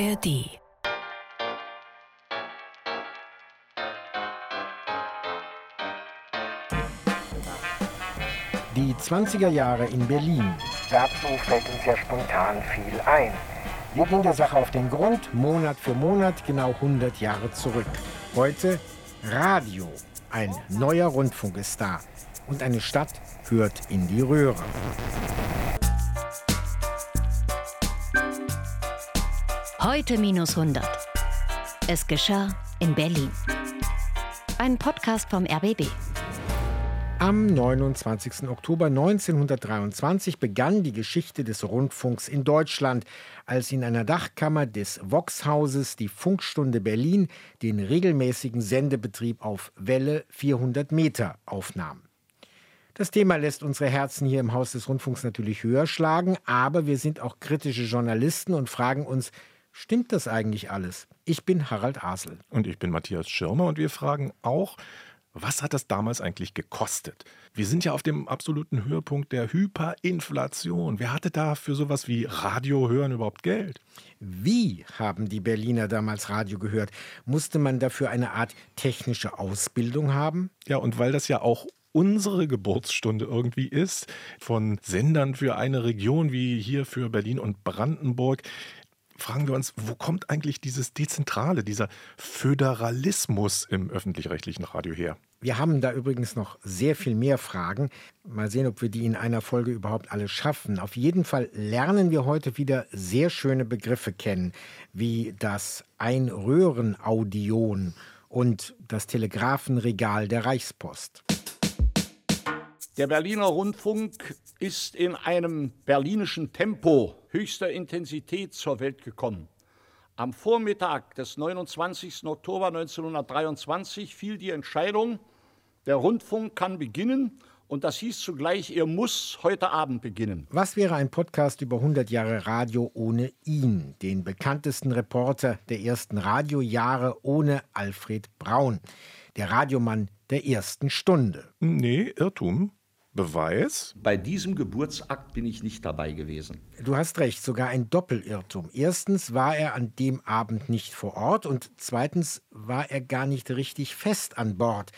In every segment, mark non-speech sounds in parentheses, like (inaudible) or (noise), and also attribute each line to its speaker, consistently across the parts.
Speaker 1: ARD.
Speaker 2: Die 20er Jahre in Berlin. Dazu fällt uns ja spontan viel ein. Wir gehen der Sache auf den Grund, Monat für Monat, genau 100 Jahre zurück. Heute Radio. Ein neuer Rundfunk ist da. Und eine Stadt hört in die Röhre.
Speaker 1: Heute minus 100. Es geschah in Berlin. Ein Podcast vom RBB.
Speaker 2: Am 29. Oktober 1923 begann die Geschichte des Rundfunks in Deutschland, als in einer Dachkammer des Voxhauses die Funkstunde Berlin den regelmäßigen Sendebetrieb auf Welle 400 Meter aufnahm. Das Thema lässt unsere Herzen hier im Haus des Rundfunks natürlich höher schlagen, aber wir sind auch kritische Journalisten und fragen uns, Stimmt das eigentlich alles? Ich bin Harald Asel.
Speaker 3: Und ich bin Matthias Schirmer und wir fragen auch, was hat das damals eigentlich gekostet? Wir sind ja auf dem absoluten Höhepunkt der Hyperinflation. Wer hatte da für sowas wie Radio hören überhaupt Geld?
Speaker 2: Wie haben die Berliner damals Radio gehört? Musste man dafür eine Art technische Ausbildung haben?
Speaker 3: Ja, und weil das ja auch unsere Geburtsstunde irgendwie ist, von Sendern für eine Region wie hier für Berlin und Brandenburg, fragen wir uns, wo kommt eigentlich dieses Dezentrale, dieser Föderalismus im öffentlich-rechtlichen Radio her?
Speaker 2: Wir haben da übrigens noch sehr viel mehr Fragen. Mal sehen, ob wir die in einer Folge überhaupt alle schaffen. Auf jeden Fall lernen wir heute wieder sehr schöne Begriffe kennen, wie das Einröhrenaudion und das Telegrafenregal der Reichspost.
Speaker 4: Der Berliner Rundfunk ist in einem berlinischen Tempo höchster Intensität zur Welt gekommen. Am Vormittag des 29. Oktober 1923 fiel die Entscheidung, der Rundfunk kann beginnen und das hieß zugleich, er muss heute Abend beginnen.
Speaker 2: Was wäre ein Podcast über 100 Jahre Radio ohne ihn, den bekanntesten Reporter der ersten Radiojahre ohne Alfred Braun, der Radiomann der ersten Stunde?
Speaker 3: Nee, Irrtum. Beweis?
Speaker 4: Bei diesem Geburtsakt bin ich nicht dabei gewesen.
Speaker 2: Du hast recht, sogar ein Doppelirrtum. Erstens war er an dem Abend nicht vor Ort und zweitens war er gar nicht richtig fest an Bord.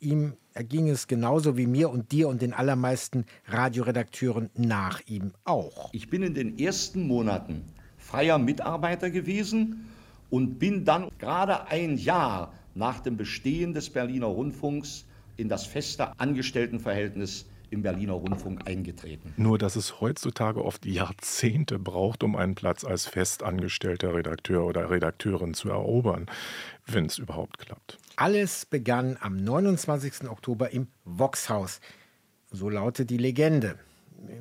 Speaker 2: Ihm erging es genauso wie mir und dir und den allermeisten Radioredakteuren nach ihm auch.
Speaker 4: Ich bin in den ersten Monaten freier Mitarbeiter gewesen und bin dann gerade ein Jahr nach dem Bestehen des Berliner Rundfunks in das feste Angestelltenverhältnis im Berliner Rundfunk eingetreten.
Speaker 3: Nur, dass es heutzutage oft Jahrzehnte braucht, um einen Platz als festangestellter Redakteur oder Redakteurin zu erobern, wenn es überhaupt klappt.
Speaker 2: Alles begann am 29. Oktober im Voxhaus. So lautet die Legende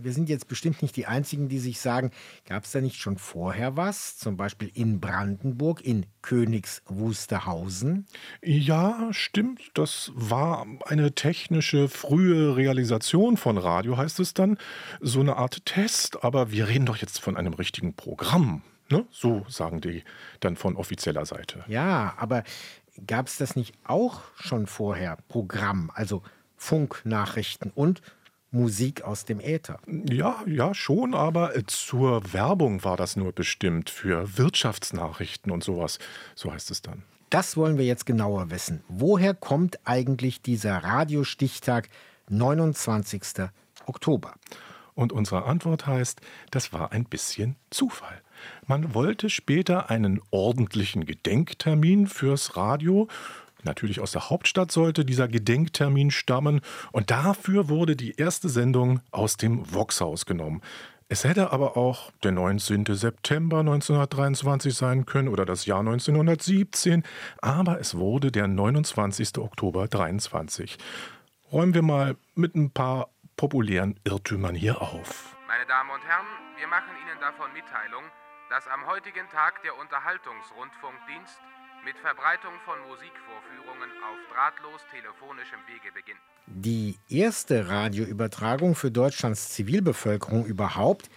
Speaker 2: wir sind jetzt bestimmt nicht die Einzigen, die sich sagen, gab es da nicht schon vorher was? Zum Beispiel in Brandenburg, in Königs Wusterhausen?
Speaker 3: Ja, stimmt. Das war eine technische frühe Realisation von Radio, heißt es dann. So eine Art Test. Aber wir reden doch jetzt von einem richtigen Programm. Ne? So sagen die dann von offizieller Seite.
Speaker 2: Ja, aber gab es das nicht auch schon vorher? Programm, also Funknachrichten und Musik aus dem Äther.
Speaker 3: Ja, ja, schon, aber äh, zur Werbung war das nur bestimmt, für Wirtschaftsnachrichten und sowas. So heißt es dann.
Speaker 2: Das wollen wir jetzt genauer wissen. Woher kommt eigentlich dieser Radiostichtag 29. Oktober?
Speaker 3: Und unsere Antwort heißt, das war ein bisschen Zufall. Man wollte später einen ordentlichen Gedenktermin fürs Radio, Natürlich aus der Hauptstadt sollte dieser Gedenktermin stammen und dafür wurde die erste Sendung aus dem Voxhaus genommen. Es hätte aber auch der 19. September 1923 sein können oder das Jahr 1917, aber es wurde der 29. Oktober 23. Räumen wir mal mit ein paar populären Irrtümern hier auf.
Speaker 5: Meine Damen und Herren, wir machen Ihnen davon Mitteilung, dass am heutigen Tag der Unterhaltungsrundfunkdienst mit Verbreitung von Musikvorführungen auf drahtlos telefonischem Wege beginnt.
Speaker 2: Die erste Radioübertragung für Deutschlands Zivilbevölkerung überhaupt,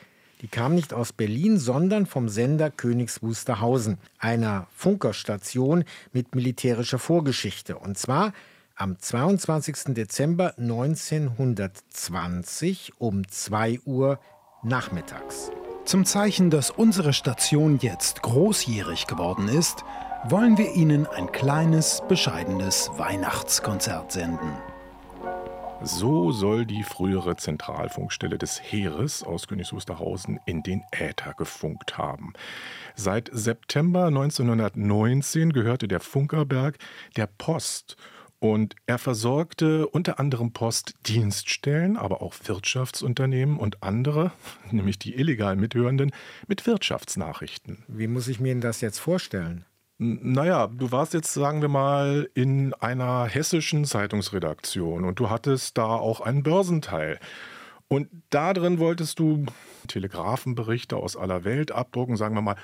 Speaker 2: die kam nicht aus Berlin, sondern vom Sender Königs Wusterhausen, einer Funkerstation mit militärischer Vorgeschichte. Und zwar am 22. Dezember 1920 um 2 Uhr nachmittags.
Speaker 6: Zum Zeichen, dass unsere Station jetzt großjährig geworden ist, wollen wir Ihnen ein kleines, bescheidenes Weihnachtskonzert senden.
Speaker 3: So soll die frühere Zentralfunkstelle des Heeres aus Königs Wusterhausen in den Äther gefunkt haben. Seit September 1919 gehörte der Funkerberg der Post und er versorgte unter anderem Postdienststellen, aber auch Wirtschaftsunternehmen und andere, (laughs) nämlich die illegal Mithörenden, mit Wirtschaftsnachrichten.
Speaker 2: Wie muss ich mir das jetzt vorstellen?
Speaker 3: Naja, du warst jetzt, sagen wir mal, in einer hessischen Zeitungsredaktion und du hattest da auch einen Börsenteil. Und da drin wolltest du Telegrafenberichte aus aller Welt abdrucken, sagen wir mal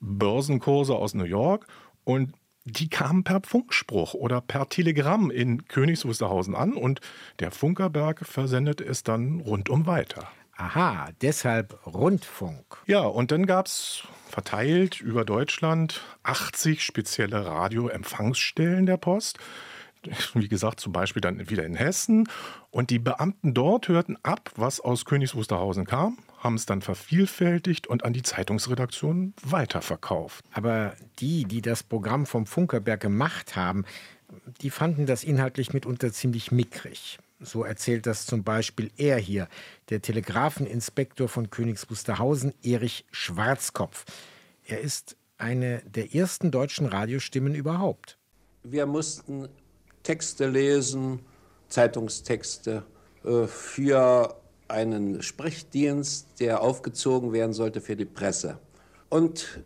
Speaker 3: Börsenkurse aus New York. Und die kamen per Funkspruch oder per Telegramm in Königs Wusterhausen an und der Funkerberg versendete es dann rundum weiter.
Speaker 2: Aha, deshalb Rundfunk.
Speaker 3: Ja, und dann gab es verteilt über Deutschland 80 spezielle Radioempfangsstellen der Post. Wie gesagt, zum Beispiel dann wieder in Hessen. Und die Beamten dort hörten ab, was aus Königs Wusterhausen kam, haben es dann vervielfältigt und an die Zeitungsredaktion weiterverkauft.
Speaker 2: Aber die, die das Programm vom Funkerberg gemacht haben, die fanden das inhaltlich mitunter ziemlich mickrig. So erzählt das zum Beispiel er hier, der Telegrafeninspektor von Königs Wusterhausen, Erich Schwarzkopf. Er ist eine der ersten deutschen Radiostimmen überhaupt.
Speaker 7: Wir mussten Texte lesen, Zeitungstexte äh, für einen Sprechdienst, der aufgezogen werden sollte für die Presse. Und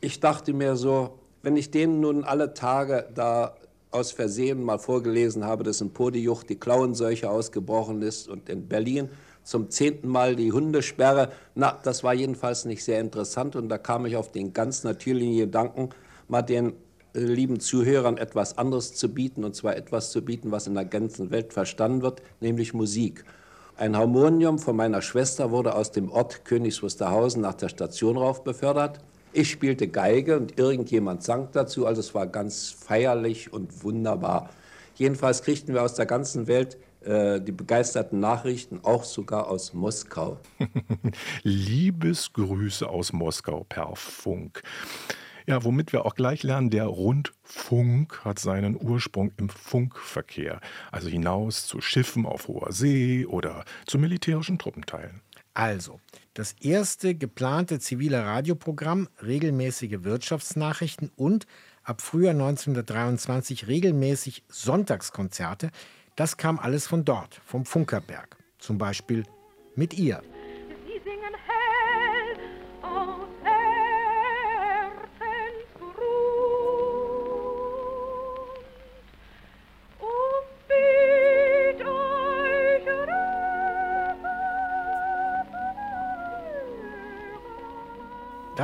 Speaker 7: ich dachte mir so, wenn ich denen nun alle Tage da aus Versehen mal vorgelesen habe, dass in Podiuch die Klauenseuche ausgebrochen ist und in Berlin zum zehnten Mal die Hundesperre. Na, das war jedenfalls nicht sehr interessant und da kam ich auf den ganz natürlichen Gedanken, mal den äh, lieben Zuhörern etwas anderes zu bieten und zwar etwas zu bieten, was in der ganzen Welt verstanden wird, nämlich Musik. Ein Harmonium von meiner Schwester wurde aus dem Ort Königs Wusterhausen nach der Station rauf befördert. Ich spielte Geige und irgendjemand sang dazu, also es war ganz feierlich und wunderbar. Jedenfalls kriegten wir aus der ganzen Welt äh, die begeisterten Nachrichten, auch sogar aus Moskau. (laughs)
Speaker 3: Liebesgrüße aus Moskau per Funk. Ja, womit wir auch gleich lernen, der Rundfunk hat seinen Ursprung im Funkverkehr, also hinaus zu Schiffen auf hoher See oder zu militärischen Truppenteilen.
Speaker 2: Also, das erste geplante zivile Radioprogramm, regelmäßige Wirtschaftsnachrichten und ab Frühjahr 1923 regelmäßig Sonntagskonzerte, das kam alles von dort, vom Funkerberg. Zum Beispiel mit ihr.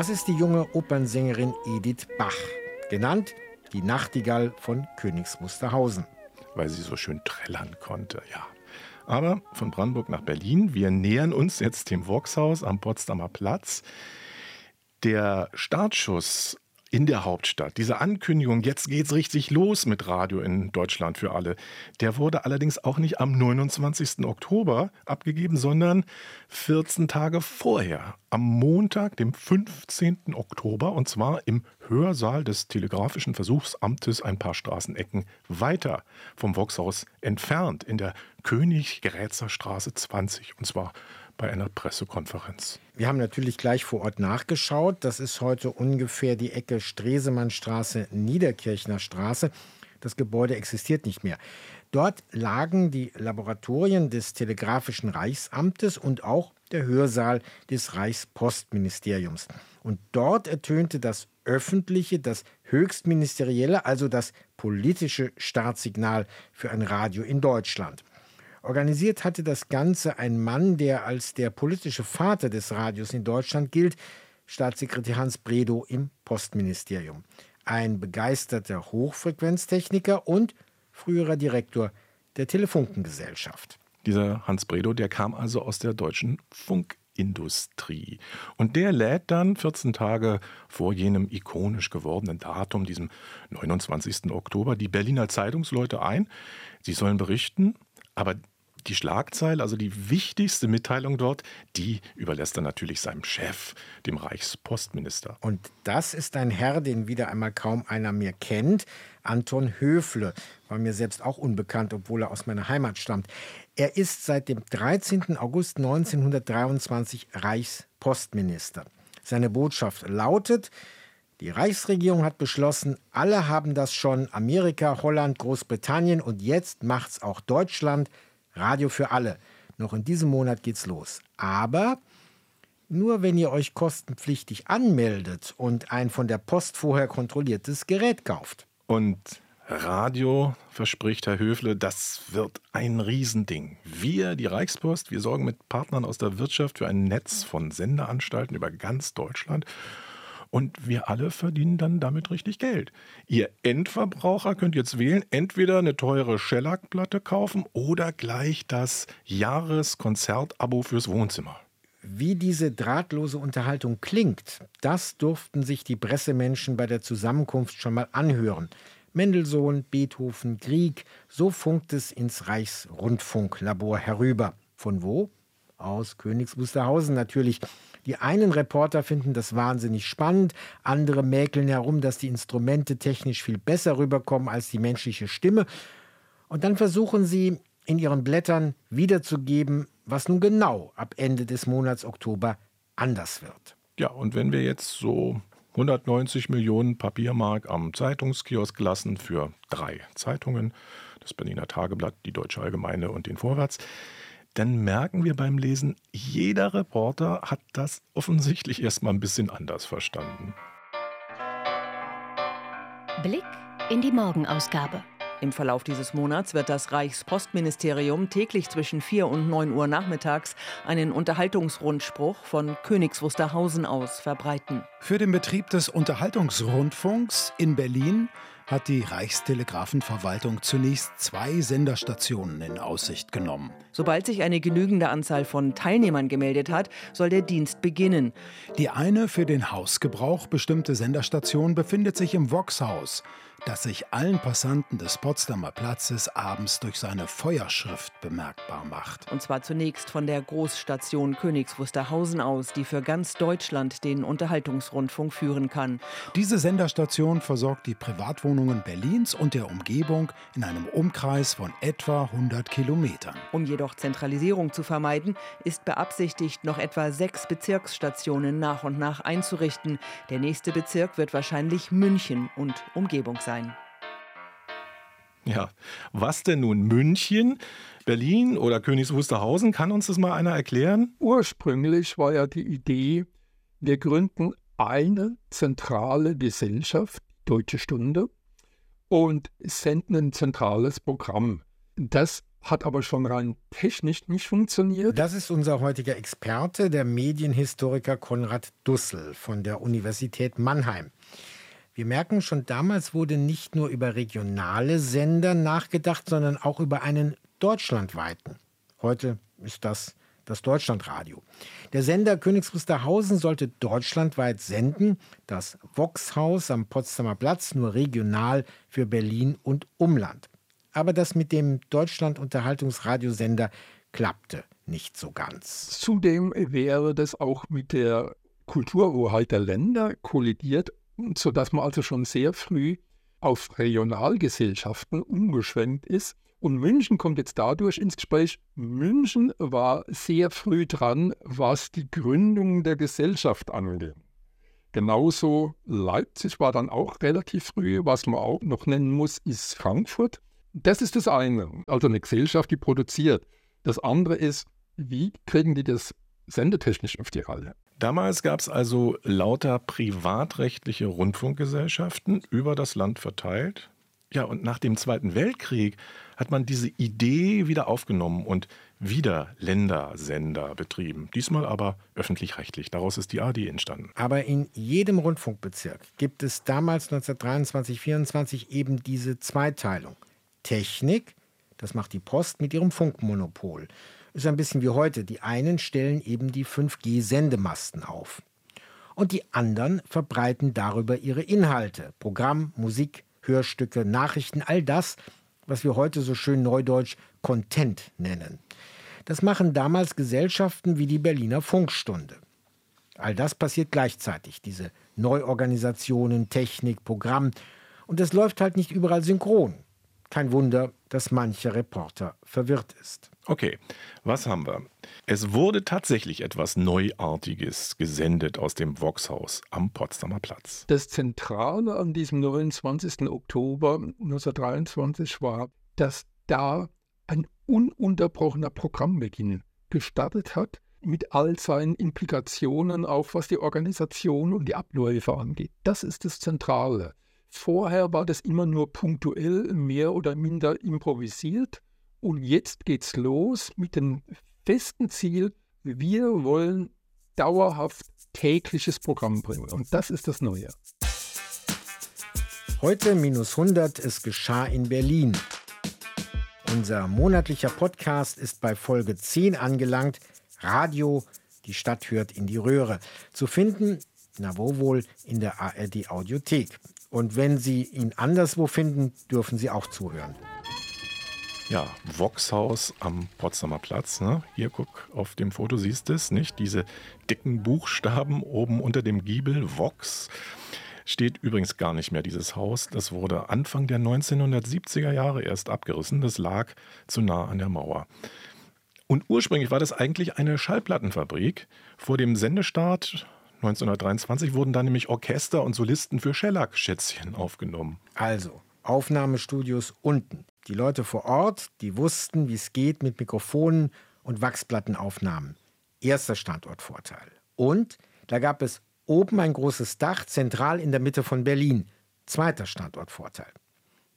Speaker 2: Das ist die junge Opernsängerin Edith Bach, genannt die Nachtigall von Königs Wusterhausen.
Speaker 3: Weil sie so schön trällern konnte, ja. Aber von Brandenburg nach Berlin, wir nähern uns jetzt dem Voxhaus am Potsdamer Platz. Der Startschuss in der Hauptstadt. Diese Ankündigung, jetzt geht's richtig los mit Radio in Deutschland für alle, der wurde allerdings auch nicht am 29. Oktober abgegeben, sondern 14 Tage vorher, am Montag, dem 15. Oktober, und zwar im Hörsaal des Telegrafischen Versuchsamtes ein paar Straßenecken weiter vom Voxhaus entfernt, in der König-Grätzer Straße 20, und zwar bei einer Pressekonferenz.
Speaker 2: Wir haben natürlich gleich vor Ort nachgeschaut. Das ist heute ungefähr die Ecke Stresemannstraße, Niederkirchner Straße. Das Gebäude existiert nicht mehr. Dort lagen die Laboratorien des Telegrafischen Reichsamtes und auch der Hörsaal des Reichspostministeriums. Und dort ertönte das öffentliche, das höchstministerielle, also das politische Startsignal für ein Radio in Deutschland. Organisiert hatte das Ganze ein Mann, der als der politische Vater des Radios in Deutschland gilt, Staatssekretär Hans Bredow im Postministerium. Ein begeisterter Hochfrequenztechniker und früherer Direktor der Telefunkengesellschaft.
Speaker 3: Dieser Hans Bredow, der kam also aus der deutschen Funkindustrie. Und der lädt dann 14 Tage vor jenem ikonisch gewordenen Datum, diesem 29. Oktober, die Berliner Zeitungsleute ein. Sie sollen berichten, aber die Schlagzeile, also die wichtigste Mitteilung dort, die überlässt er natürlich seinem Chef, dem Reichspostminister.
Speaker 2: Und das ist ein Herr, den wieder einmal kaum einer mehr kennt. Anton Höfle war mir selbst auch unbekannt, obwohl er aus meiner Heimat stammt. Er ist seit dem 13. August 1923 Reichspostminister. Seine Botschaft lautet, die Reichsregierung hat beschlossen, alle haben das schon, Amerika, Holland, Großbritannien und jetzt macht's auch Deutschland, Radio für alle. Noch in diesem Monat geht's los. Aber nur wenn ihr euch kostenpflichtig anmeldet und ein von der Post vorher kontrolliertes Gerät kauft.
Speaker 3: Und Radio, verspricht Herr Höfle, das wird ein Riesending. Wir, die Reichspost, wir sorgen mit Partnern aus der Wirtschaft für ein Netz von Sendeanstalten über ganz Deutschland. Und wir alle verdienen dann damit richtig Geld. Ihr Endverbraucher könnt jetzt wählen, entweder eine teure Shellac-Platte kaufen oder gleich das Jahreskonzertabo fürs Wohnzimmer.
Speaker 2: Wie diese drahtlose Unterhaltung klingt, das durften sich die Pressemenschen bei der Zusammenkunft schon mal anhören. Mendelssohn, Beethoven, Grieg, so funkt es ins Reichsrundfunklabor herüber. Von wo? Aus Königs Wusterhausen natürlich. Die einen Reporter finden das wahnsinnig spannend, andere mäkeln herum, dass die Instrumente technisch viel besser rüberkommen als die menschliche Stimme. Und dann versuchen sie in ihren Blättern wiederzugeben, was nun genau ab Ende des Monats Oktober anders wird.
Speaker 3: Ja, und wenn wir jetzt so 190 Millionen Papiermark am Zeitungskiosk lassen für drei Zeitungen, das Berliner Tageblatt, die Deutsche Allgemeine und den Vorwärts, dann merken wir beim Lesen, jeder Reporter hat das offensichtlich erstmal ein bisschen anders verstanden.
Speaker 1: Blick in die Morgenausgabe.
Speaker 8: Im Verlauf dieses Monats wird das Reichspostministerium täglich zwischen 4 und 9 Uhr nachmittags einen Unterhaltungsrundspruch von Königs Wusterhausen aus verbreiten.
Speaker 6: Für den Betrieb des Unterhaltungsrundfunks in Berlin hat die Reichstelegrafenverwaltung zunächst zwei Senderstationen in Aussicht genommen.
Speaker 8: Sobald sich eine genügende Anzahl von Teilnehmern gemeldet hat, soll der Dienst beginnen.
Speaker 6: Die eine für den Hausgebrauch bestimmte Senderstation befindet sich im Voxhaus das sich allen Passanten des Potsdamer Platzes abends durch seine Feuerschrift bemerkbar macht.
Speaker 8: Und zwar zunächst von der Großstation Königs Wusterhausen aus, die für ganz Deutschland den Unterhaltungsrundfunk führen kann.
Speaker 6: Diese Senderstation versorgt die Privatwohnungen Berlins und der Umgebung in einem Umkreis von etwa 100 Kilometern.
Speaker 8: Um jedoch Zentralisierung zu vermeiden, ist beabsichtigt, noch etwa sechs Bezirksstationen nach und nach einzurichten. Der nächste Bezirk wird wahrscheinlich München und Umgebung sein sein.
Speaker 3: Ja, was denn nun München, Berlin oder Königs Wusterhausen? Kann uns das mal einer erklären?
Speaker 9: Ursprünglich war ja die Idee, wir gründen eine zentrale Gesellschaft, Deutsche Stunde, und senden ein zentrales Programm. Das hat aber schon rein technisch nicht funktioniert.
Speaker 2: Das ist unser heutiger Experte, der Medienhistoriker Konrad Dussel von der Universität Mannheim. Wir merken, schon damals wurde nicht nur über regionale Sender nachgedacht, sondern auch über einen deutschlandweiten. Heute ist das das Deutschlandradio. Der Sender Königs Wusterhausen sollte deutschlandweit senden, das Voxhaus am Potsdamer Platz nur regional für Berlin und Umland. Aber das mit dem Deutschland-Unterhaltungsradiosender klappte nicht so ganz.
Speaker 9: Zudem wäre das auch mit der Kulturhoheit der Länder kollidiert sodass man also schon sehr früh auf Regionalgesellschaften umgeschwenkt ist. Und München kommt jetzt dadurch ins Gespräch. München war sehr früh dran, was die Gründung der Gesellschaft angeht. Genauso Leipzig war dann auch relativ früh. Was man auch noch nennen muss, ist Frankfurt. Das ist das eine, also eine Gesellschaft, die produziert. Das andere ist, wie kriegen die das sendetechnisch auf die Reihe?
Speaker 3: Damals gab es also lauter privatrechtliche Rundfunkgesellschaften über das Land verteilt. Ja, und nach dem Zweiten Weltkrieg hat man diese Idee wieder aufgenommen und wieder Ländersender betrieben. Diesmal aber öffentlich-rechtlich. Daraus ist die AD entstanden.
Speaker 2: Aber in jedem Rundfunkbezirk gibt es damals 1923, 24 eben diese Zweiteilung. Technik, das macht die Post mit ihrem Funkmonopol ist ein bisschen wie heute. Die einen stellen eben die 5G-Sendemasten auf. Und die anderen verbreiten darüber ihre Inhalte. Programm, Musik, Hörstücke, Nachrichten, all das, was wir heute so schön neudeutsch Content nennen. Das machen damals Gesellschaften wie die Berliner Funkstunde. All das passiert gleichzeitig, diese Neuorganisationen, Technik, Programm. Und es läuft halt nicht überall synchron. Kein Wunder, dass mancher Reporter verwirrt ist.
Speaker 3: Okay, was haben wir? Es wurde tatsächlich etwas Neuartiges gesendet aus dem Voxhaus am Potsdamer Platz.
Speaker 9: Das Zentrale an diesem 29. Oktober 1923 war, dass da ein ununterbrochener Programmbeginn gestartet hat, mit all seinen Implikationen, auch was die Organisation und die Abläufe angeht. Das ist das Zentrale. Vorher war das immer nur punktuell mehr oder minder improvisiert und jetzt geht's los mit dem festen Ziel, wir wollen dauerhaft tägliches Programm bringen und das ist das Neue.
Speaker 2: Heute minus 100, es geschah in Berlin. Unser monatlicher Podcast ist bei Folge 10 angelangt. Radio, die Stadt hört in die Röhre. Zu finden, na wo wohl, in der ARD Audiothek. Und wenn Sie ihn anderswo finden, dürfen Sie auch zuhören.
Speaker 3: Ja, Voxhaus am Potsdamer Platz. Ne? Hier guck, auf dem Foto siehst du es, nicht? Diese dicken Buchstaben oben unter dem Giebel, Vox. Steht übrigens gar nicht mehr dieses Haus. Das wurde Anfang der 1970er Jahre erst abgerissen. Das lag zu nah an der Mauer. Und ursprünglich war das eigentlich eine Schallplattenfabrik. Vor dem Sendestart 1923 wurden da nämlich Orchester und Solisten für Schellack-Schätzchen aufgenommen.
Speaker 2: Also, Aufnahmestudios unten. Die Leute vor Ort, die wussten, wie es geht mit Mikrofonen und Wachsplattenaufnahmen. Erster Standortvorteil. Und da gab es oben ein großes Dach, zentral in der Mitte von Berlin. Zweiter Standortvorteil.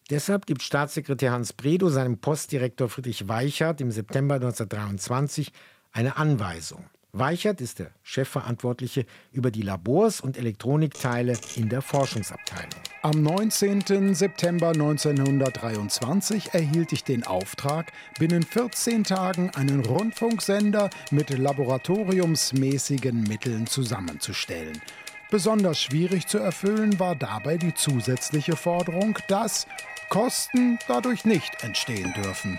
Speaker 2: Deshalb gibt Staatssekretär Hans Bredow seinem Postdirektor Friedrich Weichert im September 1923 eine Anweisung. Weichert ist der Chefverantwortliche über die Labors und Elektronikteile in der Forschungsabteilung.
Speaker 6: Am 19. September 1923 erhielt ich den Auftrag, binnen 14 Tagen einen Rundfunksender mit laboratoriumsmäßigen Mitteln zusammenzustellen. Besonders schwierig zu erfüllen war dabei die zusätzliche Forderung, dass Kosten dadurch nicht entstehen dürfen.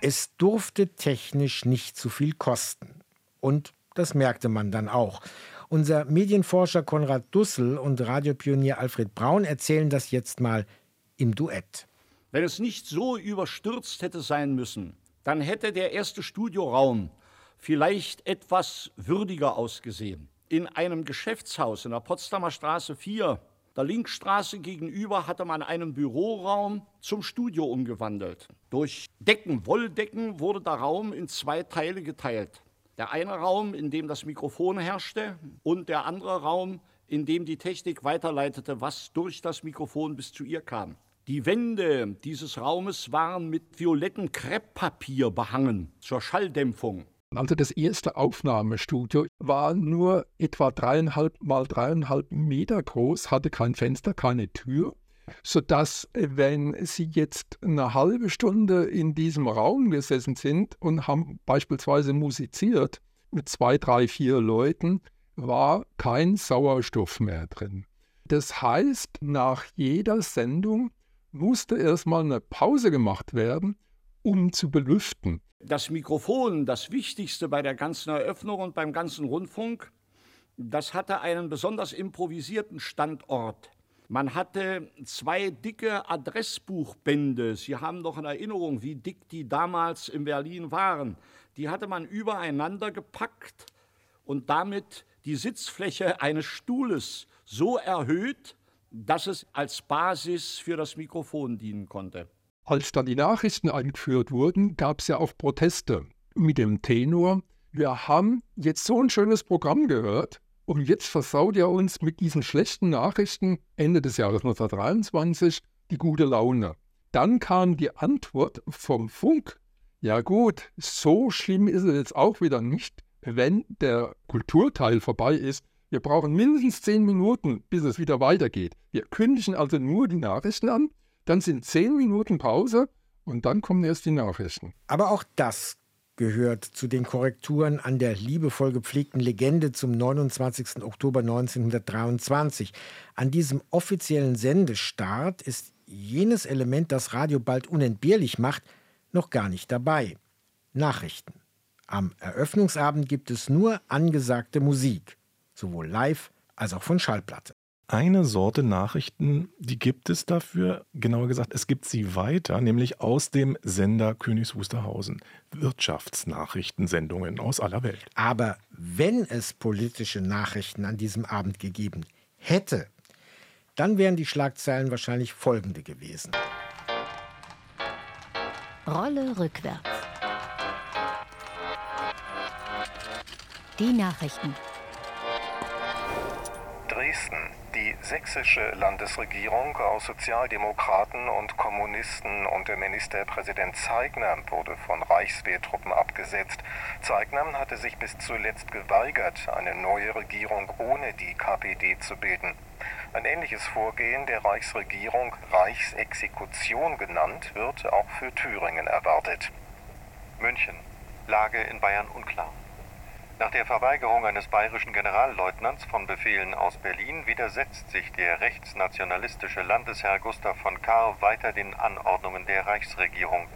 Speaker 2: Es durfte technisch nicht zu viel kosten. Und das merkte man dann auch. Unser Medienforscher Konrad Dussel und Radiopionier Alfred Braun erzählen das jetzt mal im Duett.
Speaker 4: Wenn es nicht so überstürzt hätte sein müssen, dann hätte der erste Studioraum vielleicht etwas würdiger ausgesehen. In einem Geschäftshaus in der Potsdamer Straße 4 der Linkstraße gegenüber hatte man einen Büroraum zum Studio umgewandelt. Durch Decken, Wolldecken wurde der Raum in zwei Teile geteilt. Der eine Raum, in dem das Mikrofon herrschte und der andere Raum, in dem die Technik weiterleitete, was durch das Mikrofon bis zu ihr kam. Die Wände dieses Raumes waren mit violettem Krepppapier behangen zur Schalldämpfung.
Speaker 9: Also das erste Aufnahmestudio war nur etwa dreieinhalb mal dreieinhalb Meter groß, hatte kein Fenster, keine Tür, sodass, wenn Sie jetzt eine halbe Stunde in diesem Raum gesessen sind und haben beispielsweise musiziert mit zwei, drei, vier Leuten, war kein Sauerstoff mehr drin. Das heißt, nach jeder Sendung musste erstmal eine Pause gemacht werden, um zu belüften
Speaker 4: das Mikrofon, das Wichtigste bei der ganzen Eröffnung und beim ganzen Rundfunk, das hatte einen besonders improvisierten Standort. Man hatte zwei dicke Adressbuchbände. Sie haben noch in Erinnerung, wie dick die damals in Berlin waren. Die hatte man übereinander gepackt und damit die Sitzfläche eines Stuhles so erhöht, dass es als Basis für das Mikrofon dienen konnte.
Speaker 9: Als dann die Nachrichten eingeführt wurden, gab es ja auch Proteste mit dem Tenor. Wir haben jetzt so ein schönes Programm gehört und jetzt versaut er uns mit diesen schlechten Nachrichten Ende des Jahres 1923 die gute Laune. Dann kam die Antwort vom Funk. Ja gut, so schlimm ist es jetzt auch wieder nicht, wenn der Kulturteil vorbei ist. Wir brauchen mindestens zehn Minuten, bis es wieder weitergeht. Wir kündigen also nur die Nachrichten an dann sind zehn Minuten Pause und dann kommen erst die Nachrichten.
Speaker 2: Aber auch das gehört zu den Korrekturen an der liebevoll gepflegten Legende zum 29. Oktober 1923. An diesem offiziellen Sendestart ist jenes Element, das Radio bald unentbehrlich macht, noch gar nicht dabei. Nachrichten. Am Eröffnungsabend gibt es nur angesagte Musik, sowohl live als auch von Schallplatte.
Speaker 3: Eine Sorte Nachrichten, die gibt es dafür, genauer gesagt, es gibt sie weiter, nämlich aus dem Sender Königs Wusterhausen. Wirtschaftsnachrichtensendungen aus aller Welt.
Speaker 2: Aber wenn es politische Nachrichten an diesem Abend gegeben hätte, dann wären die Schlagzeilen wahrscheinlich folgende gewesen.
Speaker 1: Rolle rückwärts. Die Nachrichten.
Speaker 10: Dresden. Die sächsische Landesregierung aus Sozialdemokraten und Kommunisten unter Ministerpräsident Zeigner wurde von Reichswehrtruppen abgesetzt. Zeigner hatte sich bis zuletzt geweigert, eine neue Regierung ohne die KPD zu bilden. Ein ähnliches Vorgehen der Reichsregierung, Reichsexekution genannt, wird auch für Thüringen erwartet. München. Lage in Bayern unklar. Nach der Verweigerung eines bayerischen Generalleutnants von Befehlen aus Berlin widersetzt sich der rechtsnationalistische Landesherr Gustav von Kahr weiter den Anordnungen der Reichsregierung.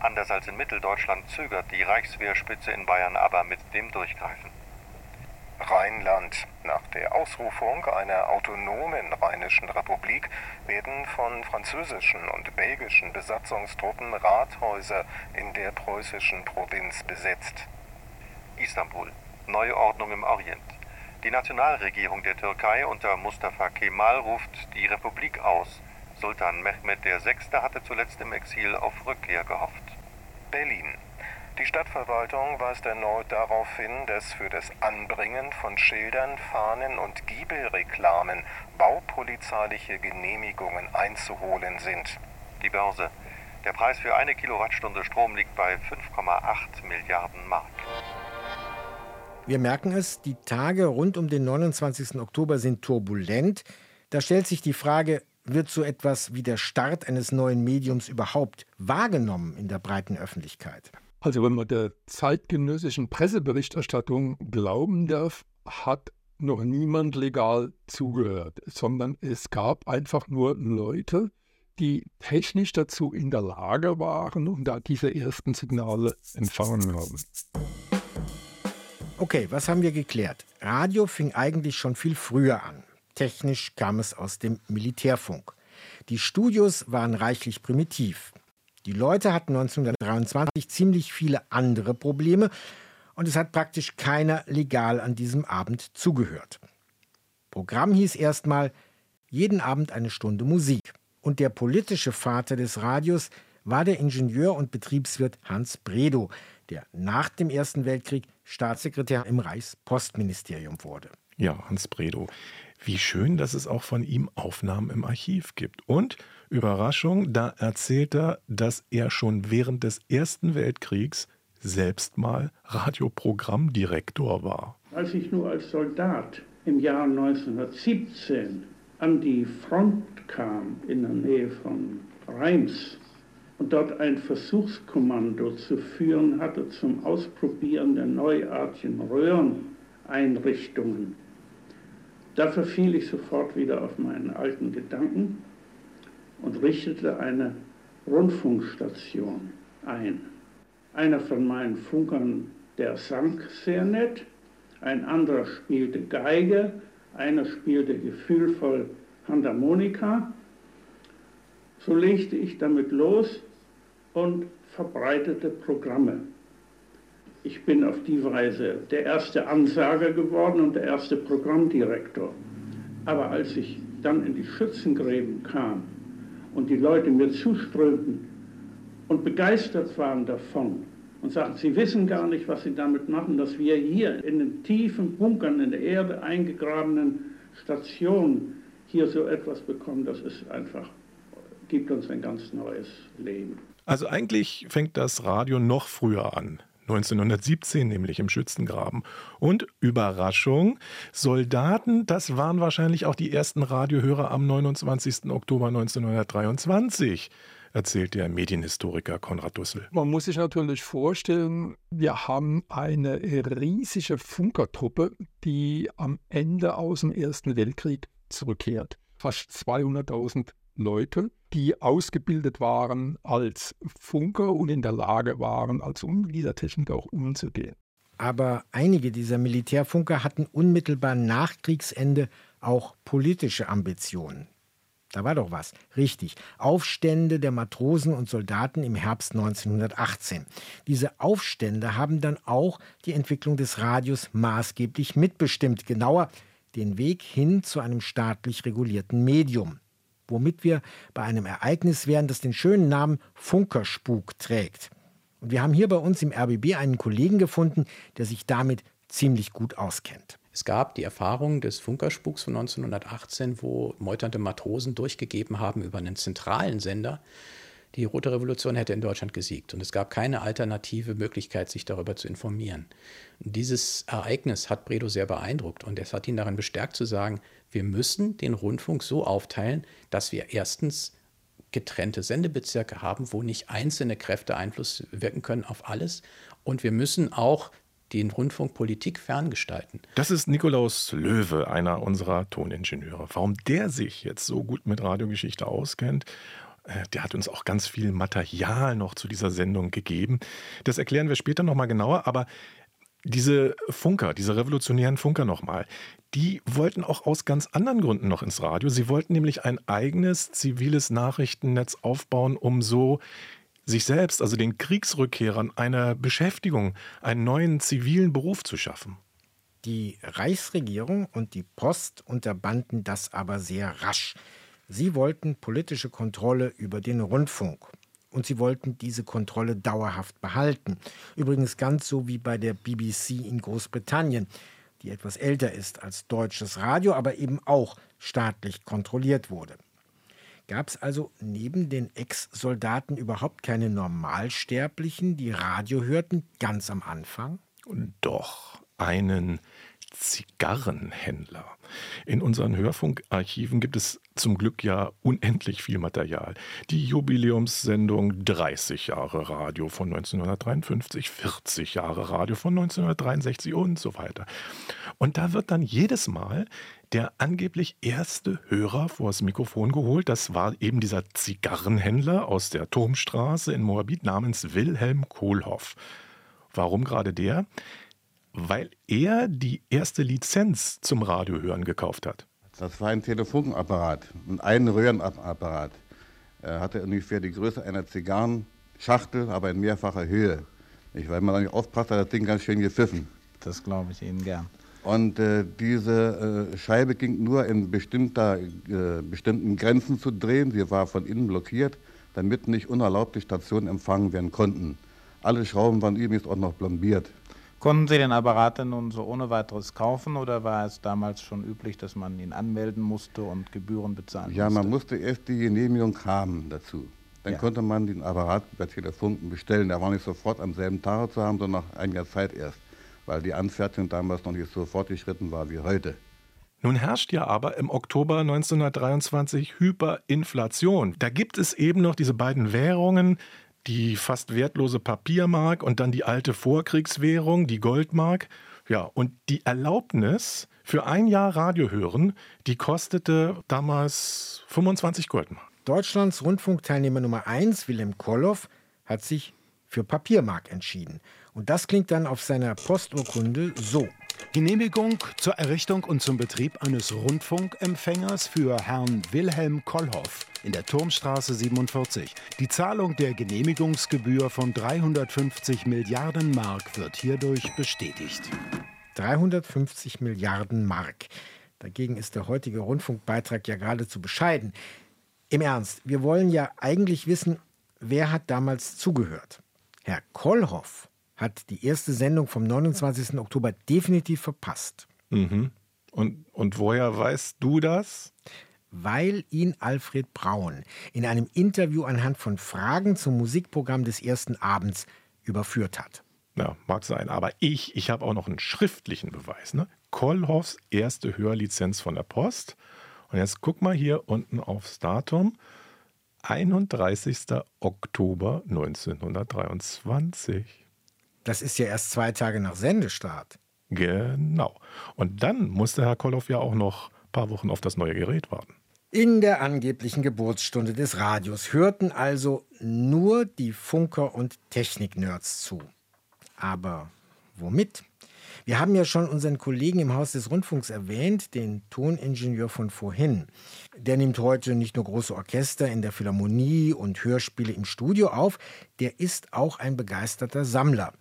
Speaker 10: Anders als in Mitteldeutschland zögert die Reichswehrspitze in Bayern aber mit dem Durchgreifen. Rheinland. Nach der Ausrufung einer autonomen Rheinischen Republik werden von französischen und belgischen Besatzungstruppen Rathäuser in der preußischen Provinz besetzt. Istanbul. Neue Ordnung im Orient. Die Nationalregierung der Türkei unter Mustafa Kemal ruft die Republik aus. Sultan Mehmed VI. hatte zuletzt im Exil auf Rückkehr gehofft. Berlin. Die Stadtverwaltung weist erneut darauf hin, dass für das Anbringen von Schildern, Fahnen und Giebelreklamen baupolizeiliche Genehmigungen einzuholen sind. Die Börse. Der Preis für eine Kilowattstunde Strom liegt bei 5,8 Milliarden Mark.
Speaker 2: Wir merken es, die Tage rund um den 29. Oktober sind turbulent. Da stellt sich die Frage, wird so etwas wie der Start eines neuen Mediums überhaupt wahrgenommen in der breiten Öffentlichkeit?
Speaker 9: Also wenn man der zeitgenössischen Presseberichterstattung glauben darf, hat noch niemand legal zugehört, sondern es gab einfach nur Leute, die technisch dazu in der Lage waren und da diese ersten Signale empfangen haben.
Speaker 2: Okay, was haben wir geklärt? Radio fing eigentlich schon viel früher an. Technisch kam es aus dem Militärfunk. Die Studios waren reichlich primitiv. Die Leute hatten 1923 ziemlich viele andere Probleme und es hat praktisch keiner legal an diesem Abend zugehört. Programm hieß erstmal jeden Abend eine Stunde Musik. Und der politische Vater des Radios war der Ingenieur und Betriebswirt Hans Bredow, der nach dem Ersten Weltkrieg Staatssekretär im Reichspostministerium wurde.
Speaker 3: Ja, Hans Bredow. Wie schön, dass es auch von ihm Aufnahmen im Archiv gibt. Und Überraschung, da erzählt er, dass er schon während des Ersten Weltkriegs selbst mal Radioprogrammdirektor war.
Speaker 11: Als ich nur als Soldat im Jahr 1917 an die Front kam, in der Nähe von Reims, und dort ein Versuchskommando zu führen hatte zum Ausprobieren der neuartigen Röhreneinrichtungen. Da verfiel ich sofort wieder auf meinen alten Gedanken und richtete eine Rundfunkstation ein. Einer von meinen Funkern, der sang sehr nett, ein anderer spielte Geige, einer spielte gefühlvoll Handharmonika. So legte ich damit los und verbreitete Programme. Ich bin auf die Weise der erste Ansager geworden und der erste Programmdirektor. Aber als ich dann in die Schützengräben kam und die Leute mir zuströmten und begeistert waren davon und sagten, sie wissen gar nicht, was sie damit machen, dass wir hier in den tiefen Bunkern in der Erde eingegrabenen Stationen hier so etwas bekommen, das ist einfach, gibt uns ein ganz neues Leben.
Speaker 3: Also eigentlich fängt das Radio noch früher an. 1917 nämlich im Schützengraben. Und Überraschung, Soldaten, das waren wahrscheinlich auch die ersten Radiohörer am 29. Oktober 1923 erzählt der Medienhistoriker Konrad Dussel.
Speaker 9: Man muss sich natürlich vorstellen, wir haben eine riesige Funkertruppe, die am Ende aus dem Ersten Weltkrieg zurückkehrt. Fast 200.000 Leute, die ausgebildet waren als Funker und in der Lage waren, als um mit dieser Technik auch umzugehen.
Speaker 2: Aber einige dieser Militärfunker hatten unmittelbar nach Kriegsende auch politische Ambitionen. Da war doch was. Richtig. Aufstände der Matrosen und Soldaten im Herbst 1918. Diese Aufstände haben dann auch die Entwicklung des Radios maßgeblich mitbestimmt. Genauer den Weg hin zu einem staatlich regulierten Medium. Womit wir bei einem Ereignis wären, das den schönen Namen Funkerspuk trägt. Und wir haben hier bei uns im RBB einen Kollegen gefunden, der sich damit ziemlich gut auskennt.
Speaker 12: Es gab die Erfahrung des Funkerspuks von 1918, wo meuternde Matrosen durchgegeben haben über einen zentralen Sender, die Rote Revolution hätte in Deutschland gesiegt. Und es gab keine alternative Möglichkeit, sich darüber zu informieren. Dieses Ereignis hat Bredow sehr beeindruckt und es hat ihn darin bestärkt zu sagen, wir müssen den Rundfunk so aufteilen, dass wir erstens getrennte Sendebezirke haben, wo nicht einzelne Kräfte Einfluss wirken können auf alles. Und wir müssen auch den Rundfunk Politik ferngestalten.
Speaker 3: Das ist Nikolaus Löwe, einer unserer Toningenieure. Warum der sich jetzt so gut mit Radiogeschichte auskennt der hat uns auch ganz viel Material noch zu dieser Sendung gegeben. Das erklären wir später nochmal genauer, aber diese Funker, diese revolutionären Funker nochmal, die wollten auch aus ganz anderen Gründen noch ins Radio. Sie wollten nämlich ein eigenes ziviles Nachrichtennetz aufbauen, um so sich selbst, also den Kriegsrückkehrern, eine Beschäftigung, einen neuen zivilen Beruf zu schaffen.
Speaker 2: Die Reichsregierung und die Post unterbanden das aber sehr rasch. Sie wollten politische Kontrolle über den Rundfunk. Und sie wollten diese Kontrolle dauerhaft behalten. Übrigens ganz so wie bei der BBC in Großbritannien, die etwas älter ist als deutsches Radio, aber eben auch staatlich kontrolliert wurde. Gab es also neben den Ex-Soldaten überhaupt keine Normalsterblichen, die Radio hörten, ganz am Anfang?
Speaker 3: Doch, einen Zigarrenhändler. In unseren Hörfunkarchiven gibt es zum Glück ja unendlich viel Material. Die Jubiläumssendung 30 Jahre Radio von 1953, 40 Jahre Radio von 1963 und so weiter. Und da wird dann jedes Mal der angeblich erste Hörer vors Mikrofon geholt. Das war eben dieser Zigarrenhändler aus der Turmstraße in Moabit namens Wilhelm Kohlhoff. Warum gerade der? Weil er die erste Lizenz zum Radiohören gekauft hat.
Speaker 13: Das war ein Telefonapparat, ein Röhrenapparat. Er hatte ungefähr die Größe einer Zigarrenschachtel, aber in mehrfacher Höhe. Ich, weil man da nicht aufpasst, hat das Ding ganz schön gepfiffen.
Speaker 14: Das glaube ich Ihnen gern.
Speaker 13: Und äh, diese äh, Scheibe ging nur in bestimmter, äh, bestimmten Grenzen zu drehen. Sie war von innen blockiert, damit nicht unerlaubte Stationen empfangen werden konnten. Alle Schrauben waren übrigens auch noch blombiert.
Speaker 14: Konnten Sie den Apparat denn nun so ohne weiteres kaufen oder war es damals schon üblich, dass man ihn anmelden musste und Gebühren bezahlen
Speaker 13: ja,
Speaker 14: musste?
Speaker 13: Ja, man musste erst die Genehmigung haben dazu. Dann ja. konnte man den Apparat bei Telefunken bestellen. Der war nicht sofort am selben Tag zu haben, sondern nach einiger Zeit erst, weil die Anfertigung damals noch nicht so fortgeschritten war wie heute.
Speaker 3: Nun herrscht ja aber im Oktober 1923 Hyperinflation. Da gibt es eben noch diese beiden Währungen, die fast wertlose Papiermark und dann die alte Vorkriegswährung, die Goldmark. Ja, und die Erlaubnis für ein Jahr Radio hören, die kostete damals 25 Goldmark.
Speaker 2: Deutschlands Rundfunkteilnehmer Nummer 1, Wilhelm Kolloff, hat sich für Papiermark entschieden. Und das klingt dann auf seiner Posturkunde so.
Speaker 6: Genehmigung zur Errichtung und zum Betrieb eines Rundfunkempfängers für Herrn Wilhelm Kollhoff in der Turmstraße 47. Die Zahlung der Genehmigungsgebühr von 350 Milliarden Mark wird hierdurch bestätigt.
Speaker 2: 350 Milliarden Mark. Dagegen ist der heutige Rundfunkbeitrag ja geradezu bescheiden. Im Ernst, wir wollen ja eigentlich wissen, wer hat damals zugehört. Herr Kollhoff hat die erste Sendung vom 29. Oktober definitiv verpasst.
Speaker 3: Mhm. Und, und woher weißt du das?
Speaker 2: Weil ihn Alfred Braun in einem Interview anhand von Fragen zum Musikprogramm des ersten Abends überführt hat.
Speaker 3: Ja, mag sein. Aber ich, ich habe auch noch einen schriftlichen Beweis. Ne? Kollhoffs erste Hörlizenz von der Post. Und jetzt guck mal hier unten aufs Datum. 31. Oktober 1923.
Speaker 2: Das ist ja erst zwei Tage nach Sendestart.
Speaker 3: Genau. Und dann musste Herr Kolloff ja auch noch ein paar Wochen auf das neue Gerät warten.
Speaker 2: In der angeblichen Geburtsstunde des Radios hörten also nur die Funker und Technik-Nerds zu. Aber womit? Wir haben ja schon unseren Kollegen im Haus des Rundfunks erwähnt, den Toningenieur von vorhin. Der nimmt heute nicht nur große Orchester in der Philharmonie und Hörspiele im Studio auf, der ist auch ein begeisterter Sammler.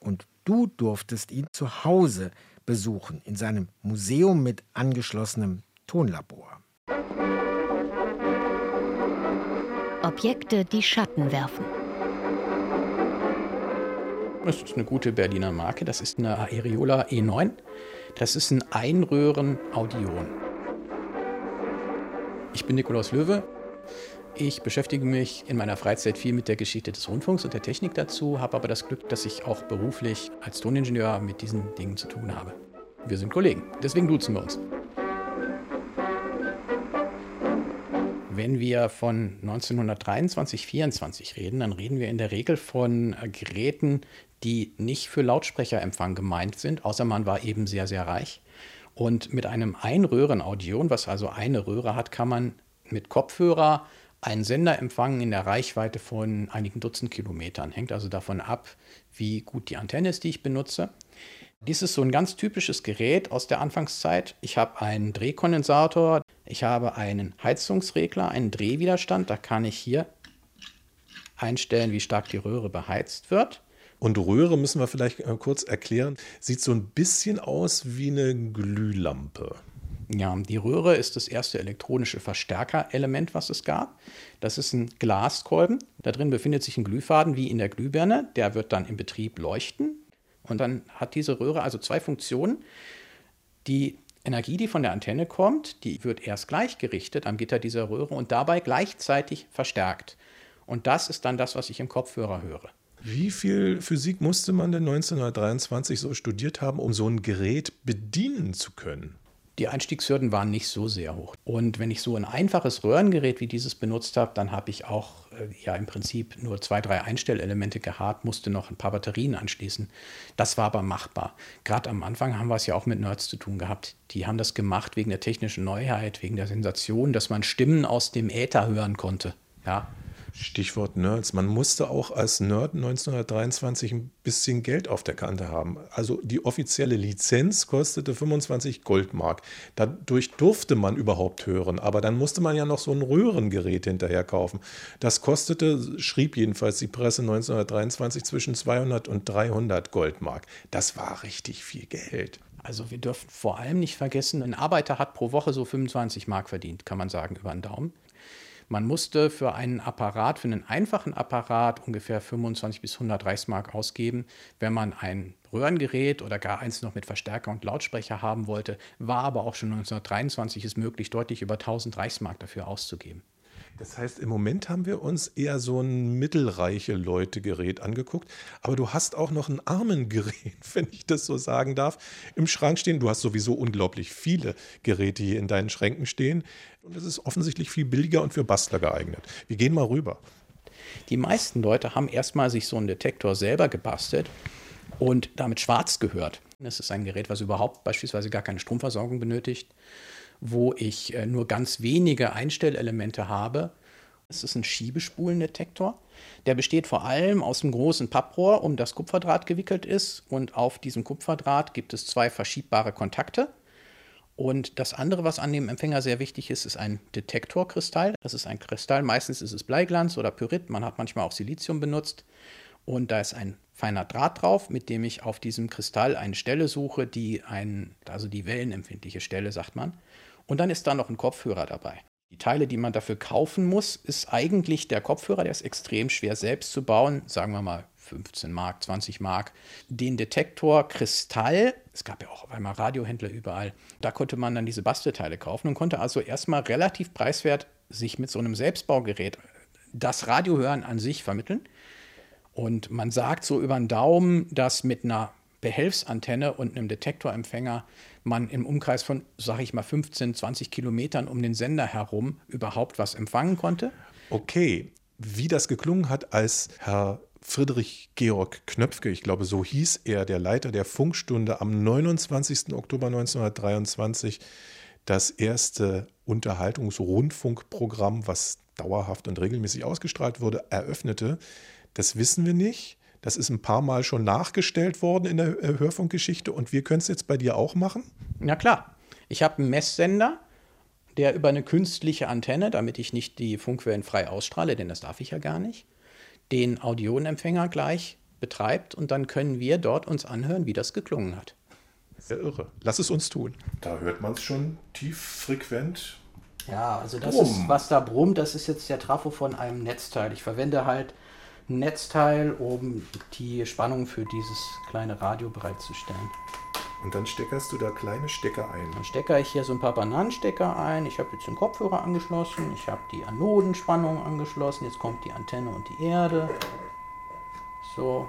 Speaker 2: Und du durftest ihn zu Hause besuchen, in seinem Museum mit angeschlossenem Tonlabor.
Speaker 1: Objekte, die Schatten werfen.
Speaker 12: Das ist eine gute Berliner Marke. Das ist eine Aerola E9. Das ist ein Einröhren-Audion. Ich bin Nikolaus Löwe. Ich beschäftige mich in meiner Freizeit viel mit der Geschichte des Rundfunks und der Technik dazu, habe aber das Glück, dass ich auch beruflich als Toningenieur mit diesen Dingen zu tun habe. Wir sind Kollegen, deswegen duzen wir uns. Wenn wir von 1923, 24 reden, dann reden wir in der Regel von Geräten, die nicht für Lautsprecherempfang gemeint sind, außer man war eben sehr, sehr reich. Und mit einem Einröhren-Audion, was also eine Röhre hat, kann man mit Kopfhörer einen Sender empfangen in der Reichweite von einigen Dutzend Kilometern. Hängt also davon ab, wie gut die Antenne ist, die ich benutze. Dies ist so ein ganz typisches Gerät aus der Anfangszeit. Ich habe einen Drehkondensator, ich habe einen Heizungsregler, einen Drehwiderstand. Da kann ich hier einstellen, wie stark die Röhre beheizt wird.
Speaker 3: Und Röhre müssen wir vielleicht äh, kurz erklären. Sieht so ein bisschen aus wie eine Glühlampe.
Speaker 12: Ja, die Röhre ist das erste elektronische Verstärkerelement, was es gab. Das ist ein Glaskolben. Da drin befindet sich ein Glühfaden wie in der Glühbirne. Der wird dann im Betrieb leuchten. Und dann hat diese Röhre also zwei Funktionen. Die Energie, die von der Antenne kommt, die wird erst gleichgerichtet am Gitter dieser Röhre und dabei gleichzeitig verstärkt. Und das ist dann das, was ich im Kopfhörer höre.
Speaker 3: Wie viel Physik musste man denn 1923 so studiert haben, um so ein Gerät bedienen zu können?
Speaker 12: Die Einstiegshürden waren nicht so sehr hoch. Und wenn ich so ein einfaches Röhrengerät wie dieses benutzt habe, dann habe ich auch äh, ja im Prinzip nur zwei, drei Einstellelemente gehabt, musste noch ein paar Batterien anschließen. Das war aber machbar. Gerade am Anfang haben wir es ja auch mit Nerds zu tun gehabt. Die haben das gemacht wegen der technischen Neuheit, wegen der Sensation, dass man Stimmen aus dem Äther hören konnte. Ja,
Speaker 3: Stichwort Nerds. Man musste auch als Nerd 1923 ein bisschen Geld auf der Kante haben. Also die offizielle Lizenz kostete 25 Goldmark. Dadurch durfte man überhaupt hören. Aber dann musste man ja noch so ein Röhrengerät hinterher kaufen. Das kostete, schrieb jedenfalls die Presse 1923, zwischen 200 und 300 Goldmark. Das war richtig viel Geld.
Speaker 12: Also wir dürfen vor allem nicht vergessen, ein Arbeiter hat pro Woche so 25 Mark verdient, kann man sagen, über den Daumen. Man musste für einen Apparat, für einen einfachen Apparat ungefähr 25 bis 100 Reichsmark ausgeben. Wenn man ein Röhrengerät oder gar eins noch mit Verstärker und Lautsprecher haben wollte, war aber auch schon 1923 es möglich, deutlich über 1000 Reichsmark dafür auszugeben.
Speaker 3: Das heißt, im Moment haben wir uns eher so ein mittelreiche Leute-Gerät angeguckt. Aber du hast auch noch ein Armengerät, (laughs) wenn ich das so sagen darf, im Schrank stehen. Du hast sowieso unglaublich viele Geräte hier in deinen Schränken stehen. Und es ist offensichtlich viel billiger und für Bastler geeignet. Wir gehen mal rüber.
Speaker 12: Die meisten Leute haben erstmal sich so einen Detektor selber gebastelt und damit schwarz gehört. Das ist ein Gerät, was überhaupt beispielsweise gar keine Stromversorgung benötigt wo ich äh, nur ganz wenige Einstellelemente habe. Es ist ein Schiebespulendetektor. Der besteht vor allem aus einem großen Papprohr, um das Kupferdraht gewickelt ist. Und auf diesem Kupferdraht gibt es zwei verschiebbare Kontakte. Und das andere, was an dem Empfänger sehr wichtig ist, ist ein Detektorkristall. Das ist ein Kristall, meistens ist es Bleiglanz oder Pyrit, man hat manchmal auch Silizium benutzt. Und da ist ein feiner Draht drauf, mit dem ich auf diesem Kristall eine Stelle suche, die ein, also die wellenempfindliche Stelle, sagt man. Und dann ist da noch ein Kopfhörer dabei. Die Teile, die man dafür kaufen muss, ist eigentlich der Kopfhörer, der ist extrem schwer selbst zu bauen, sagen wir mal 15 Mark, 20 Mark. Den Detektor Kristall, es gab ja auch auf einmal Radiohändler überall, da konnte man dann diese Bastelteile kaufen und konnte also erstmal relativ preiswert sich mit so einem Selbstbaugerät das Radiohören an sich vermitteln. Und man sagt so über den Daumen, dass mit einer Behelfsantenne und einem Detektorempfänger man im Umkreis von, sage ich mal, 15, 20 Kilometern um den Sender herum überhaupt was empfangen konnte.
Speaker 3: Okay, wie das geklungen hat, als Herr Friedrich Georg Knöpfke, ich glaube, so hieß er, der Leiter der Funkstunde am 29. Oktober 1923, das erste Unterhaltungsrundfunkprogramm, was dauerhaft und regelmäßig ausgestrahlt wurde, eröffnete. Das wissen wir nicht. Das ist ein paar Mal schon nachgestellt worden in der äh, Hörfunkgeschichte und wir können es jetzt bei dir auch machen?
Speaker 12: Na klar. Ich habe einen Messsender, der über eine künstliche Antenne, damit ich nicht die Funkwellen frei ausstrahle, denn das darf ich ja gar nicht, den Audionempfänger gleich betreibt und dann können wir dort uns anhören, wie das geklungen hat.
Speaker 3: Sehr irre. Lass es uns tun. Da hört man es schon tieffrequent.
Speaker 12: Ja, also das Brumm. ist, was da brummt, das ist jetzt der Trafo von einem Netzteil. Ich verwende halt Netzteil, um die Spannung für dieses kleine Radio bereitzustellen.
Speaker 3: Und dann steckerst du da kleine Stecker ein.
Speaker 12: Dann stecke ich hier so ein paar Bananenstecker ein. Ich habe jetzt den Kopfhörer angeschlossen. Ich habe die Anodenspannung angeschlossen. Jetzt kommt die Antenne und die Erde. So.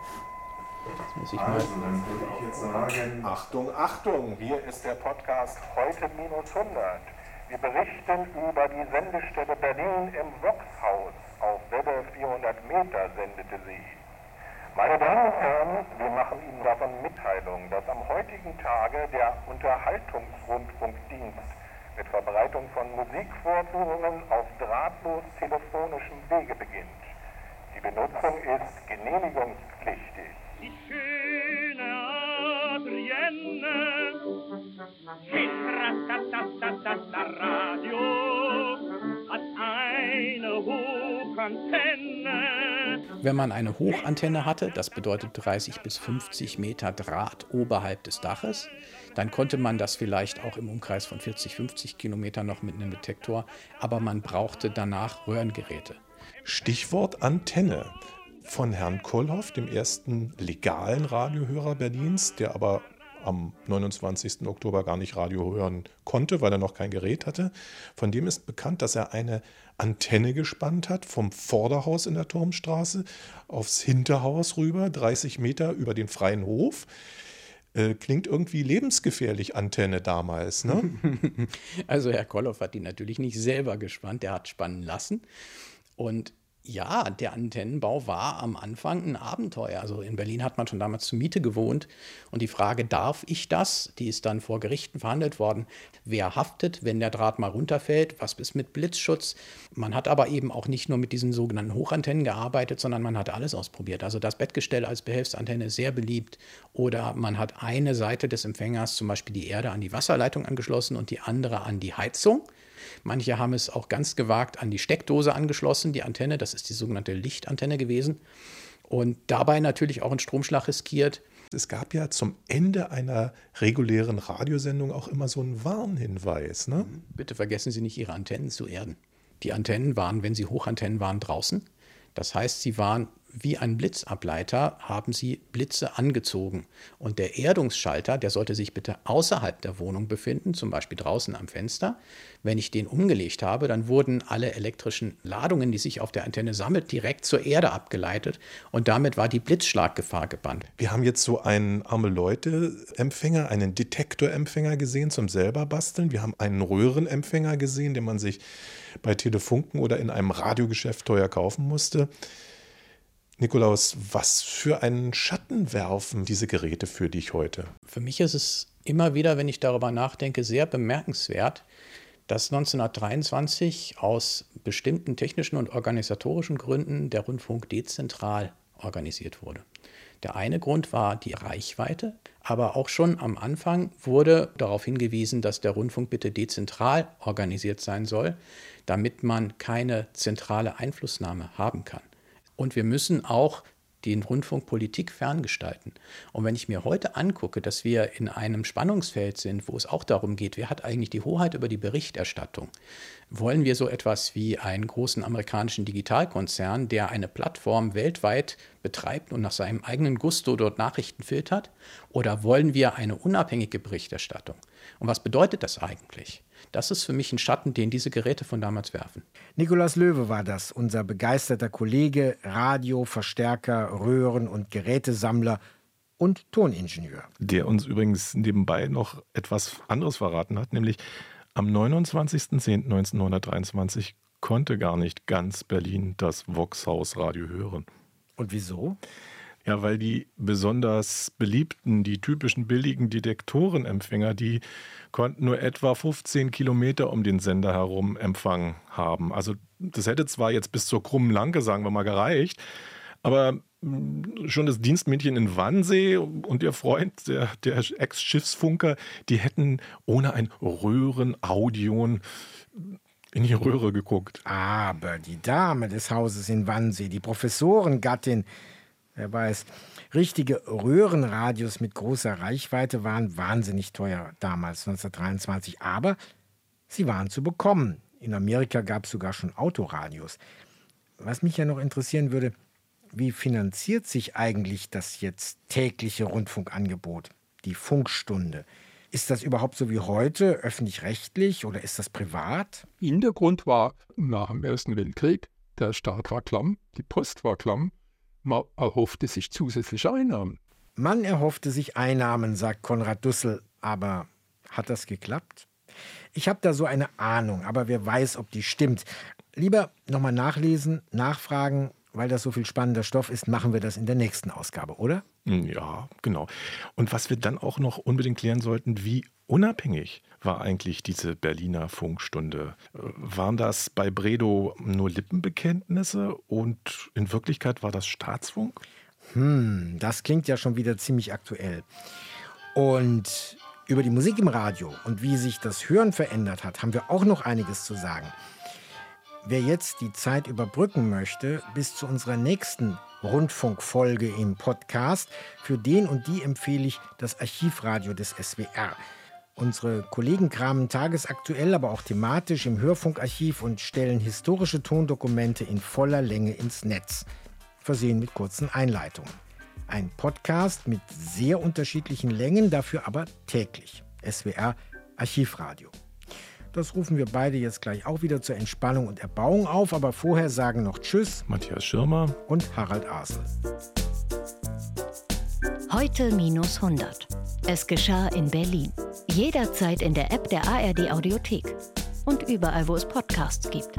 Speaker 3: Jetzt muss ich mal. Also, dann würde ich jetzt sagen: Achtung, Achtung! Hier ist der Podcast heute minus 100. Wir berichten über die Sendestelle Berlin im Voxhaus. Welle 400 Meter sendete sie. Meine Damen und Herren, wir machen Ihnen davon Mitteilung, dass am heutigen Tage der Unterhaltungsrundfunkdienst mit Verbreitung von Musikvorführungen auf drahtlos telefonischem Wege beginnt. Die Benutzung ist genehmigungspflichtig. Die schöne Adrienne,
Speaker 12: Radio, hat eine Hochantenne. Wenn man eine Hochantenne hatte, das bedeutet 30 bis 50 Meter Draht oberhalb des Daches, dann konnte man das vielleicht auch im Umkreis von 40, 50 Kilometern noch mit einem Detektor, aber man brauchte danach Röhrengeräte.
Speaker 3: Stichwort Antenne von Herrn Kollhoff, dem ersten legalen Radiohörer Berlins, der aber am 29. Oktober gar nicht Radio hören konnte, weil er noch kein Gerät hatte. Von dem ist bekannt, dass er eine Antenne gespannt hat vom Vorderhaus in der Turmstraße aufs Hinterhaus rüber, 30 Meter über den freien Hof. Äh, klingt irgendwie lebensgefährlich, Antenne damals. Ne? (laughs)
Speaker 12: Also Herr Kolloff hat die natürlich nicht selber gespannt, er hat spannen lassen. Und ja, der Antennenbau war am Anfang ein Abenteuer. Also in Berlin hat man schon damals zur Miete gewohnt. Und die Frage, darf ich das? Die ist dann vor Gerichten verhandelt worden. Wer haftet, wenn der Draht mal runterfällt? Was ist mit Blitzschutz? Man hat aber eben auch nicht nur mit diesen sogenannten Hochantennen gearbeitet, sondern man hat alles ausprobiert. Also das Bettgestell als Behelfsantenne ist sehr beliebt. Oder man hat eine Seite des Empfängers, zum Beispiel die Erde, an die Wasserleitung angeschlossen und die andere an die Heizung. Manche haben es auch ganz gewagt an die Steckdose angeschlossen, die Antenne. Das ist die sogenannte Lichtantenne gewesen. Und dabei natürlich auch einen Stromschlag riskiert.
Speaker 3: Es gab ja zum Ende einer regulären Radiosendung auch immer so einen Warnhinweis. Ne?
Speaker 12: Bitte vergessen Sie nicht, Ihre Antennen zu erden. Die Antennen waren, wenn sie Hochantennen waren, draußen. Das heißt, sie waren wie ein Blitzableiter haben sie Blitze angezogen. Und der Erdungsschalter, der sollte sich bitte außerhalb der Wohnung befinden, zum Beispiel draußen am Fenster. Wenn ich den umgelegt habe, dann wurden alle elektrischen Ladungen, die sich auf der Antenne sammelt, direkt zur Erde abgeleitet. Und damit war die Blitzschlaggefahr gebannt.
Speaker 3: Wir haben jetzt so einen arme Leute-Empfänger, einen Detektorempfänger gesehen zum selber basteln. Wir haben einen Röhrenempfänger gesehen, den man sich bei Telefunken oder in einem Radiogeschäft teuer kaufen musste. Nikolaus, was für einen Schatten werfen diese Geräte für dich heute?
Speaker 12: Für mich ist es immer wieder, wenn ich darüber nachdenke, sehr bemerkenswert, dass 1923 aus bestimmten technischen und organisatorischen Gründen der Rundfunk dezentral organisiert wurde. Der eine Grund war die Reichweite, aber auch schon am Anfang wurde darauf hingewiesen, dass der Rundfunk bitte dezentral organisiert sein soll, damit man keine zentrale Einflussnahme haben kann. Und wir müssen auch den Rundfunk Politik ferngestalten. Und wenn ich mir heute angucke, dass wir in einem Spannungsfeld sind, wo es auch darum geht, wer hat eigentlich die Hoheit über die Berichterstattung, wollen wir so etwas wie einen großen amerikanischen Digitalkonzern, der eine Plattform weltweit betreibt und nach seinem eigenen Gusto dort Nachrichten filtert? Oder wollen wir eine unabhängige Berichterstattung? Und was bedeutet das eigentlich? Das ist für mich ein Schatten, den diese Geräte von damals werfen.
Speaker 2: Nikolaus Löwe war das, unser begeisterter Kollege, Radio, Verstärker, Röhren- und Gerätesammler und Toningenieur.
Speaker 3: Der uns übrigens nebenbei noch etwas anderes verraten hat, nämlich am 29.10.1923 konnte gar nicht ganz Berlin das Voxhaus Radio hören.
Speaker 2: Und wieso?
Speaker 3: Ja, weil die besonders beliebten, die typischen billigen Detektorenempfänger, die konnten nur etwa 15 Kilometer um den Sender herum Empfang haben. Also das hätte zwar jetzt bis zur krummen Lanke, sagen wir mal, gereicht, aber hm, schon das Dienstmädchen in Wannsee und ihr Freund, der, der Ex-Schiffsfunker, die hätten ohne ein Röhrenaudion in die Röhre geguckt.
Speaker 2: Aber die Dame des Hauses in Wannsee, die Professorengattin, Wer weiß. Richtige Röhrenradios mit großer Reichweite waren wahnsinnig teuer damals, 1923. Aber sie waren zu bekommen. In Amerika gab es sogar schon Autoradios. Was mich ja noch interessieren würde, wie finanziert sich eigentlich das jetzt tägliche Rundfunkangebot, die Funkstunde? Ist das überhaupt so wie heute, öffentlich-rechtlich oder ist das privat?
Speaker 9: Hintergrund war nach dem Ersten Weltkrieg, der Staat war klamm, die Post war klamm man erhoffte sich zusätzliche Einnahmen.
Speaker 2: Man erhoffte sich Einnahmen, sagt Konrad Dussel. Aber hat das geklappt? Ich habe da so eine Ahnung, aber wer weiß, ob die stimmt. Lieber nochmal nachlesen, nachfragen, weil das so viel spannender Stoff ist, machen wir das in der nächsten Ausgabe, oder?
Speaker 3: Ja, genau. Und was wir dann auch noch unbedingt klären sollten, wie unabhängig war eigentlich diese Berliner Funkstunde? Waren das bei Bredow nur Lippenbekenntnisse und in Wirklichkeit war das Staatsfunk?
Speaker 2: Hm, das klingt ja schon wieder ziemlich aktuell. Und über die Musik im Radio und wie sich das Hören verändert hat, haben wir auch noch einiges zu sagen. Wer jetzt die Zeit überbrücken möchte, bis zu unserer nächsten Rundfunkfolge im Podcast, für den und die empfehle ich das Archivradio des SWR. Unsere Kollegen kramen tagesaktuell, aber auch thematisch im Hörfunkarchiv und stellen historische Tondokumente in voller Länge ins Netz, versehen mit kurzen Einleitungen. Ein Podcast mit sehr unterschiedlichen Längen, dafür aber täglich. SWR Archivradio. Das rufen wir beide jetzt gleich auch wieder zur Entspannung und Erbauung auf, aber vorher sagen noch Tschüss.
Speaker 3: Matthias Schirmer
Speaker 2: und Harald Asel.
Speaker 1: Heute minus 100. Es geschah in Berlin. Jederzeit in der App der ARD Audiothek und überall, wo es Podcasts gibt.